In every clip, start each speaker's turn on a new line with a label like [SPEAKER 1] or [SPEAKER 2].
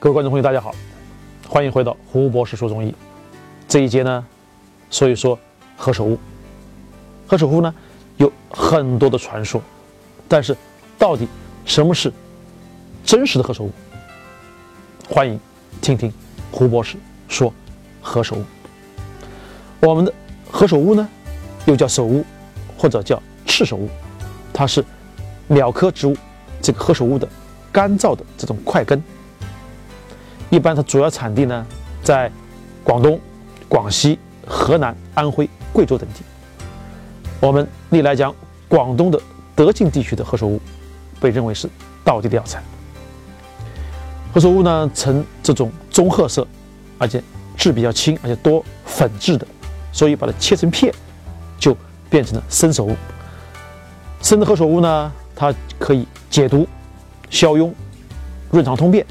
[SPEAKER 1] 各位观众朋友，大家好，欢迎回到胡博士说中医。这一节呢，说一说何首乌。何首乌呢，有很多的传说，但是到底什么是真实的何首乌？欢迎听听胡博士说何首乌。我们的何首乌呢，又叫首乌，或者叫赤首乌，它是鸟科植物这个何首乌的干燥的这种块根。一般它主要产地呢，在广东、广西、河南、安徽、贵州等地。我们历来讲广东的德境地区的何首乌，被认为是道地的药材。何首乌呢，呈这种棕褐色，而且质比较轻，而且多粉质的，所以把它切成片，就变成了生首乌。生的何首乌呢，它可以解毒、消痈、润肠通便。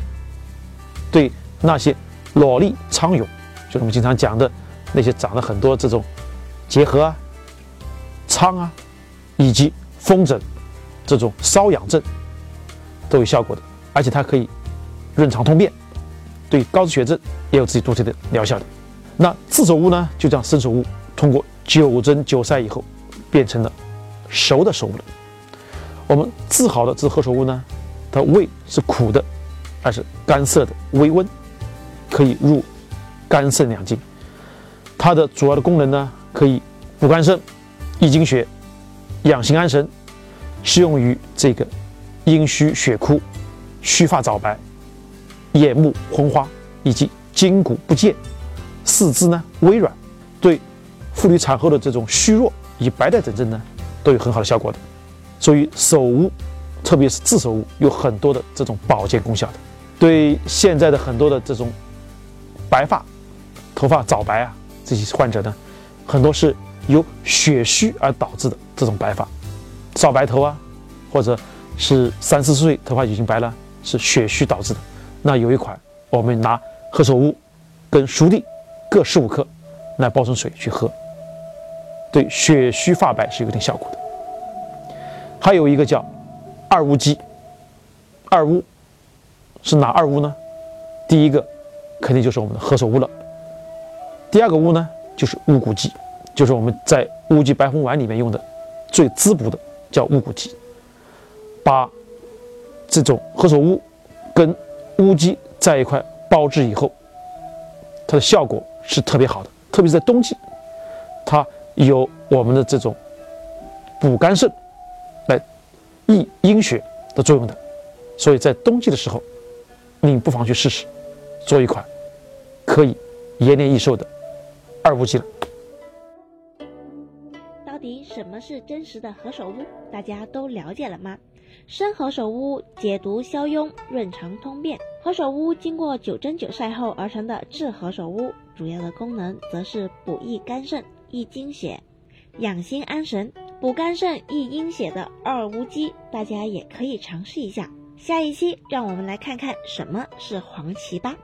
[SPEAKER 1] 对那些裸痢疮痈，就是我们经常讲的那些长了很多这种结核啊、疮啊，以及风疹这种瘙痒症都有效果的，而且它可以润肠通便，对高脂血症也有自己独特的疗效的。那炙首乌呢，就这样生首乌，通过九蒸九晒以后，变成了熟的首乌了。我们治好的这何首乌呢，它味是苦的。它是干涩的，微温，可以入肝肾两经。它的主要的功能呢，可以补肝肾、益精血、养心安神，适用于这个阴虚血枯、须发早白、眼目昏花以及筋骨不健、四肢呢微软，对妇女产后的这种虚弱以及白带等症呢，都有很好的效果的。所以首乌，特别是炙首乌，有很多的这种保健功效的。对现在的很多的这种白发、头发早白啊，这些患者呢，很多是由血虚而导致的这种白发、少白头啊，或者是三四岁头发已经白了，是血虚导致的。那有一款，我们拿何首乌跟熟地各十五克来煲成水去喝，对血虚发白是有点效果的。还有一个叫二乌鸡，二乌。是哪二乌呢？第一个肯定就是我们的何首乌了。第二个乌呢，就是乌骨鸡，就是我们在乌鸡白红丸里面用的最滋补的，叫乌骨鸡。把这种何首乌跟乌鸡在一块煲制以后，它的效果是特别好的，特别是在冬季，它有我们的这种补肝肾、益阴血的作用的，所以在冬季的时候。你不妨去试试，做一款可以延年益寿的二乌鸡了。
[SPEAKER 2] 到底什么是真实的何首乌？大家都了解了吗？生何首乌解毒消痈、润肠通便。何首乌经过九蒸九晒后而成的炙何首乌，主要的功能则是补益肝肾、益精血、养心安神。补肝肾、益阴血的二乌鸡，大家也可以尝试一下。下一期，让我们来看看什么是黄芪吧。